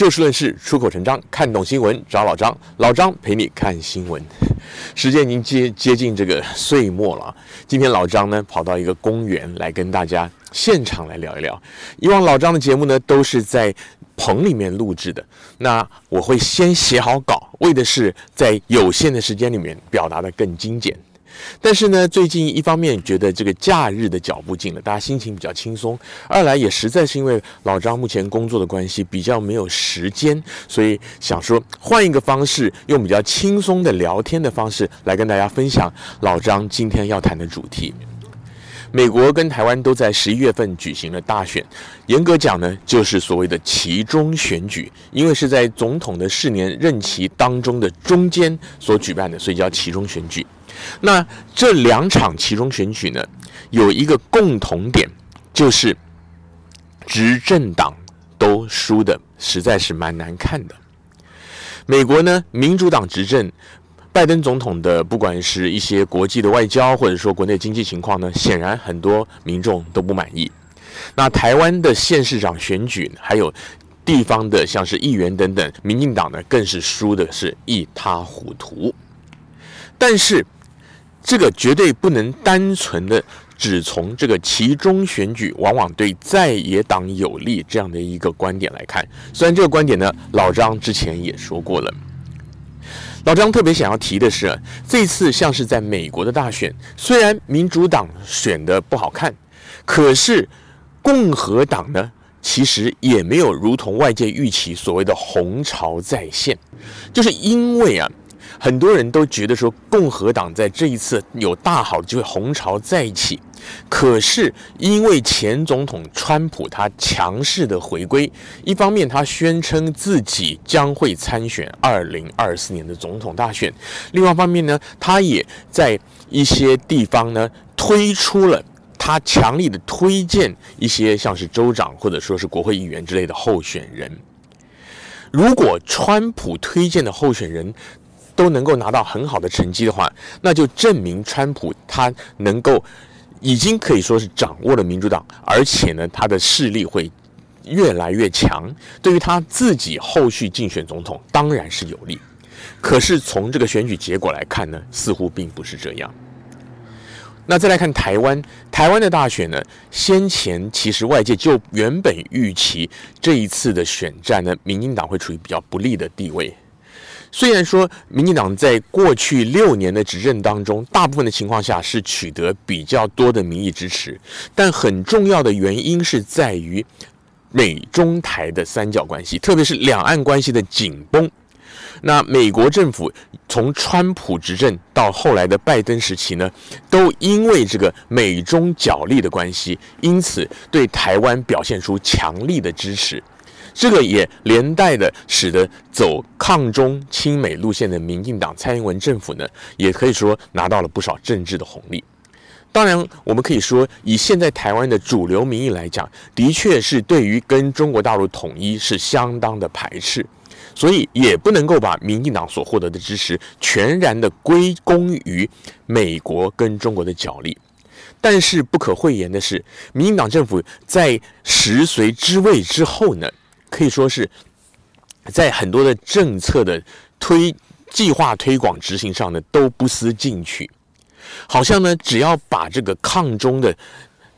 就事论事，出口成章，看懂新闻找老张，老张陪你看新闻。时间已经接接近这个岁末了，今天老张呢跑到一个公园来跟大家现场来聊一聊。以往老张的节目呢都是在棚里面录制的，那我会先写好稿，为的是在有限的时间里面表达得更精简。但是呢，最近一方面觉得这个假日的脚步近了，大家心情比较轻松；二来也实在是因为老张目前工作的关系，比较没有时间，所以想说换一个方式，用比较轻松的聊天的方式来跟大家分享老张今天要谈的主题。美国跟台湾都在十一月份举行了大选，严格讲呢，就是所谓的其中选举，因为是在总统的四年任期当中的中间所举办的，所以叫其中选举。那这两场其中选举呢，有一个共同点，就是执政党都输的实在是蛮难看的。美国呢，民主党执政，拜登总统的不管是一些国际的外交，或者说国内经济情况呢，显然很多民众都不满意。那台湾的县市长选举，还有地方的像是议员等等，民进党呢更是输的是一塌糊涂。但是，这个绝对不能单纯的只从这个其中选举往往对在野党有利这样的一个观点来看。虽然这个观点呢，老张之前也说过了。老张特别想要提的是，这次像是在美国的大选，虽然民主党选的不好看，可是共和党呢，其实也没有如同外界预期所谓的红潮再现，就是因为啊。很多人都觉得说，共和党在这一次有大好机会，红潮再起。可是因为前总统川普他强势的回归，一方面他宣称自己将会参选二零二四年的总统大选，另外一方面呢，他也在一些地方呢推出了他强力的推荐一些像是州长或者说是国会议员之类的候选人。如果川普推荐的候选人，都能够拿到很好的成绩的话，那就证明川普他能够已经可以说是掌握了民主党，而且呢，他的势力会越来越强，对于他自己后续竞选总统当然是有利。可是从这个选举结果来看呢，似乎并不是这样。那再来看台湾，台湾的大选呢，先前其实外界就原本预期这一次的选战呢，民进党会处于比较不利的地位。虽然说民进党在过去六年的执政当中，大部分的情况下是取得比较多的民意支持，但很重要的原因是在于美中台的三角关系，特别是两岸关系的紧绷。那美国政府从川普执政到后来的拜登时期呢，都因为这个美中角力的关系，因此对台湾表现出强力的支持。这个也连带的使得走抗中亲美路线的民进党蔡英文政府呢，也可以说拿到了不少政治的红利。当然，我们可以说，以现在台湾的主流民意来讲，的确是对于跟中国大陆统一是相当的排斥，所以也不能够把民进党所获得的支持全然的归功于美国跟中国的角力。但是不可讳言的是，民进党政府在食髓知味之后呢，可以说是在很多的政策的推计划推广执行上呢，都不思进取，好像呢，只要把这个抗中的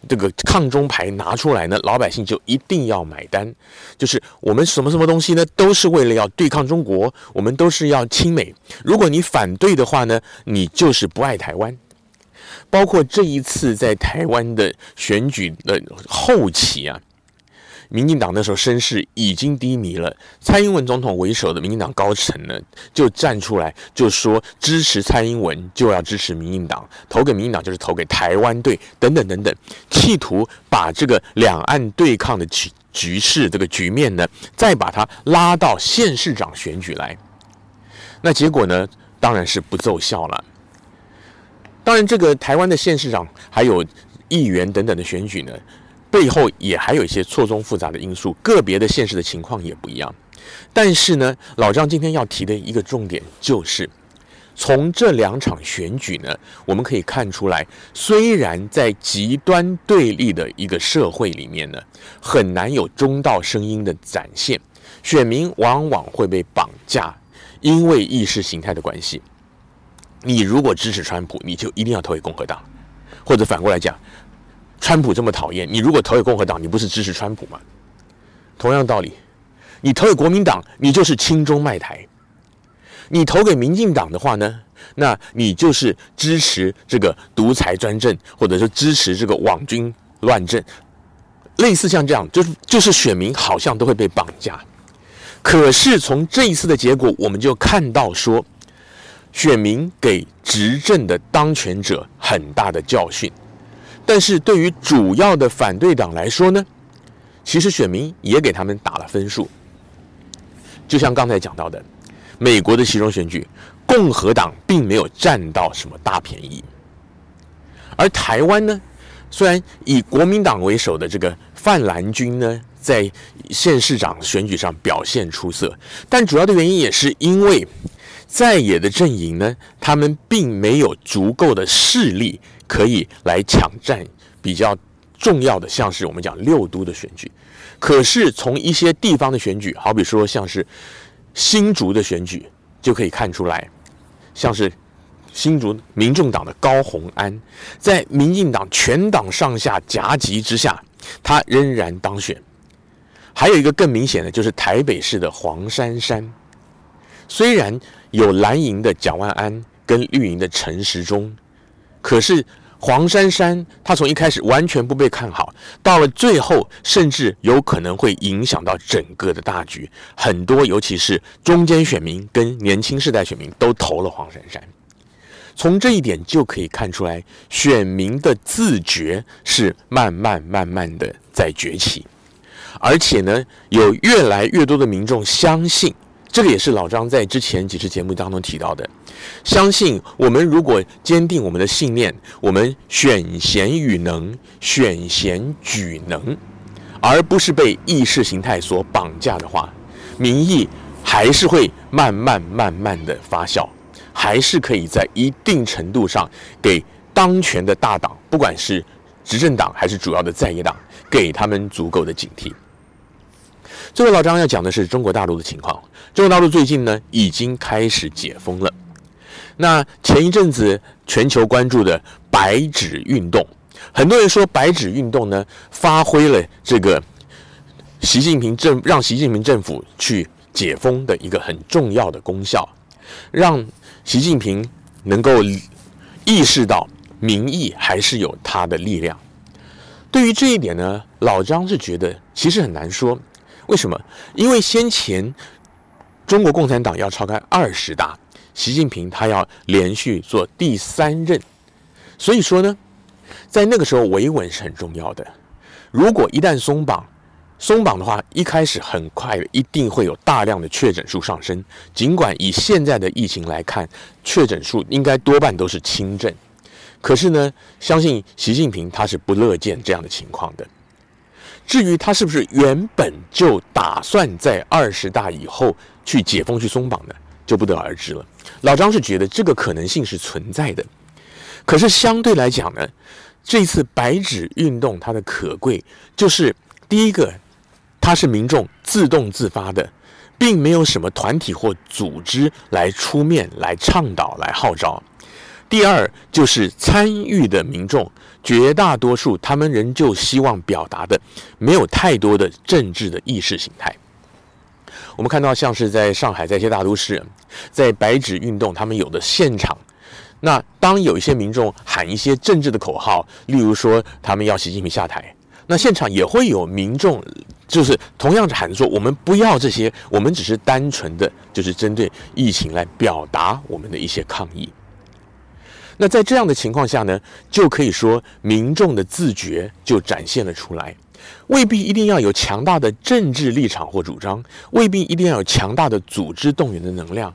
这个抗中牌拿出来呢，老百姓就一定要买单。就是我们什么什么东西呢，都是为了要对抗中国，我们都是要亲美。如果你反对的话呢，你就是不爱台湾。包括这一次在台湾的选举的后期啊。民进党那时候声势已经低迷了，蔡英文总统为首的民进党高层呢，就站出来就说支持蔡英文就要支持民进党，投给民进党就是投给台湾队等等等等，企图把这个两岸对抗的局局势这个局面呢，再把它拉到县市长选举来。那结果呢，当然是不奏效了。当然，这个台湾的县市长还有议员等等的选举呢。背后也还有一些错综复杂的因素，个别的现实的情况也不一样。但是呢，老张今天要提的一个重点就是，从这两场选举呢，我们可以看出来，虽然在极端对立的一个社会里面呢，很难有中道声音的展现，选民往往会被绑架，因为意识形态的关系。你如果支持川普，你就一定要投给共和党，或者反过来讲，川普这么讨厌，你如果投给共和党，你不是支持川普吗？同样道理，你投给国民党，你就是亲中卖台；你投给民进党的话呢，那你就是支持这个独裁专政，或者是支持这个网军乱政。类似像这样，就是就是选民好像都会被绑架。可是从这一次的结果，我们就看到说。选民给执政的当权者很大的教训，但是对于主要的反对党来说呢，其实选民也给他们打了分数。就像刚才讲到的，美国的其中选举，共和党并没有占到什么大便宜，而台湾呢，虽然以国民党为首的这个泛蓝军呢，在县市长选举上表现出色，但主要的原因也是因为。在野的阵营呢，他们并没有足够的势力可以来抢占比较重要的，像是我们讲六都的选举。可是从一些地方的选举，好比说像是新竹的选举，就可以看出来，像是新竹民众党的高虹安，在民进党全党上下夹击之下，他仍然当选。还有一个更明显的，就是台北市的黄珊珊，虽然。有蓝营的蒋万安跟绿营的陈时中，可是黄珊珊她从一开始完全不被看好，到了最后甚至有可能会影响到整个的大局。很多尤其是中间选民跟年轻世代选民都投了黄珊珊。从这一点就可以看出来，选民的自觉是慢慢慢慢的在崛起，而且呢，有越来越多的民众相信。这个也是老张在之前几次节目当中提到的，相信我们如果坚定我们的信念，我们选贤与能，选贤举能，而不是被意识形态所绑架的话，民意还是会慢慢慢慢的发酵，还是可以在一定程度上给当权的大党，不管是执政党还是主要的在野党，给他们足够的警惕。最后，老张要讲的是中国大陆的情况。中国大陆最近呢，已经开始解封了。那前一阵子全球关注的白纸运动，很多人说白纸运动呢，发挥了这个习近平政让习近平政府去解封的一个很重要的功效，让习近平能够意识到民意还是有它的力量。对于这一点呢，老张是觉得其实很难说。为什么？因为先前中国共产党要召开二十大，习近平他要连续做第三任，所以说呢，在那个时候维稳是很重要的。如果一旦松绑，松绑的话，一开始很快一定会有大量的确诊数上升。尽管以现在的疫情来看，确诊数应该多半都是轻症，可是呢，相信习近平他是不乐见这样的情况的。至于他是不是原本就打算在二十大以后去解封、去松绑呢，就不得而知了。老张是觉得这个可能性是存在的，可是相对来讲呢，这次白纸运动它的可贵就是第一个，它是民众自动自发的，并没有什么团体或组织来出面来倡导、来号召。第二就是参与的民众。绝大多数，他们仍旧希望表达的没有太多的政治的意识形态。我们看到，像是在上海，在一些大都市，在白纸运动，他们有的现场，那当有一些民众喊一些政治的口号，例如说他们要习近平下台，那现场也会有民众，就是同样是喊说我们不要这些，我们只是单纯的就是针对疫情来表达我们的一些抗议。那在这样的情况下呢，就可以说民众的自觉就展现了出来，未必一定要有强大的政治立场或主张，未必一定要有强大的组织动员的能量，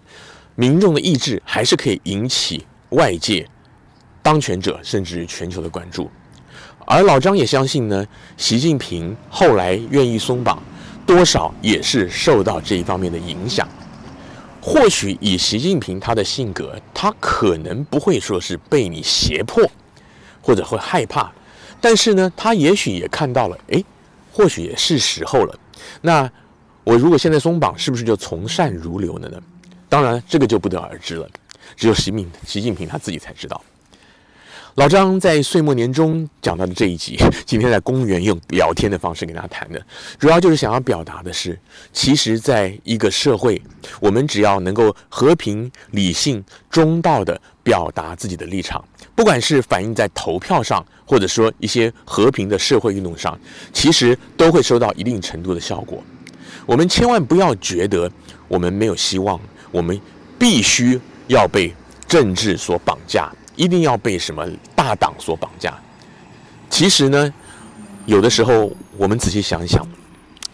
民众的意志还是可以引起外界、当权者甚至于全球的关注。而老张也相信呢，习近平后来愿意松绑，多少也是受到这一方面的影响。或许以习近平他的性格，他可能不会说是被你胁迫，或者会害怕，但是呢，他也许也看到了，哎，或许也是时候了。那我如果现在松绑，是不是就从善如流了呢？当然，这个就不得而知了，只有习近习近平他自己才知道。老张在岁末年终讲到的这一集，今天在公园用聊天的方式跟大家谈的，主要就是想要表达的是，其实，在一个社会，我们只要能够和平、理性、中道的表达自己的立场，不管是反映在投票上，或者说一些和平的社会运动上，其实都会收到一定程度的效果。我们千万不要觉得我们没有希望，我们必须要被政治所绑架。一定要被什么大党所绑架？其实呢，有的时候我们仔细想一想，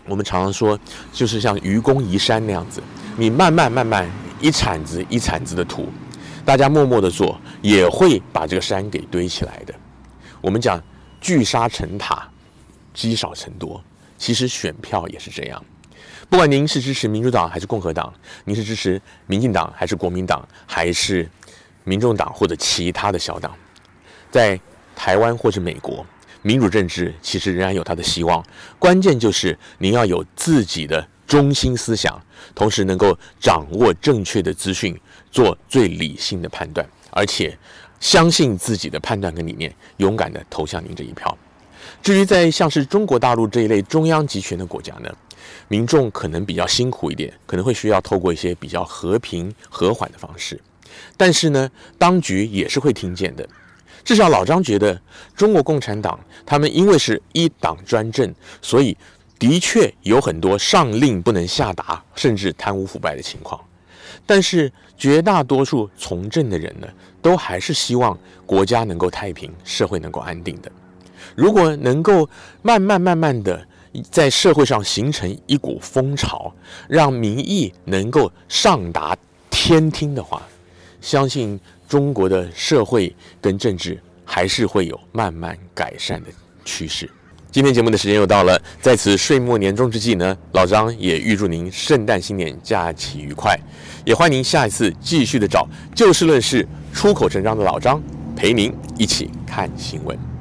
我们常常说，就是像愚公移山那样子，你慢慢慢慢一铲子一铲子的土，大家默默的做，也会把这个山给堆起来的。我们讲聚沙成塔，积少成多，其实选票也是这样。不管您是支持民主党还是共和党，您是支持民进党还是国民党，还是民众党或者其他的小党，在台湾或者美国，民主政治其实仍然有它的希望。关键就是您要有自己的中心思想，同时能够掌握正确的资讯，做最理性的判断，而且相信自己的判断跟理念，勇敢地投向您这一票。至于在像是中国大陆这一类中央集权的国家呢，民众可能比较辛苦一点，可能会需要透过一些比较和平和缓的方式。但是呢，当局也是会听见的。至少老张觉得，中国共产党他们因为是一党专政，所以的确有很多上令不能下达，甚至贪污腐败的情况。但是绝大多数从政的人呢，都还是希望国家能够太平，社会能够安定的。如果能够慢慢慢慢的在社会上形成一股风潮，让民意能够上达天听的话。相信中国的社会跟政治还是会有慢慢改善的趋势。今天节目的时间又到了，在此岁末年终之际呢，老张也预祝您圣诞新年假期愉快，也欢迎您下一次继续的找就事论事、出口成章的老张陪您一起看新闻。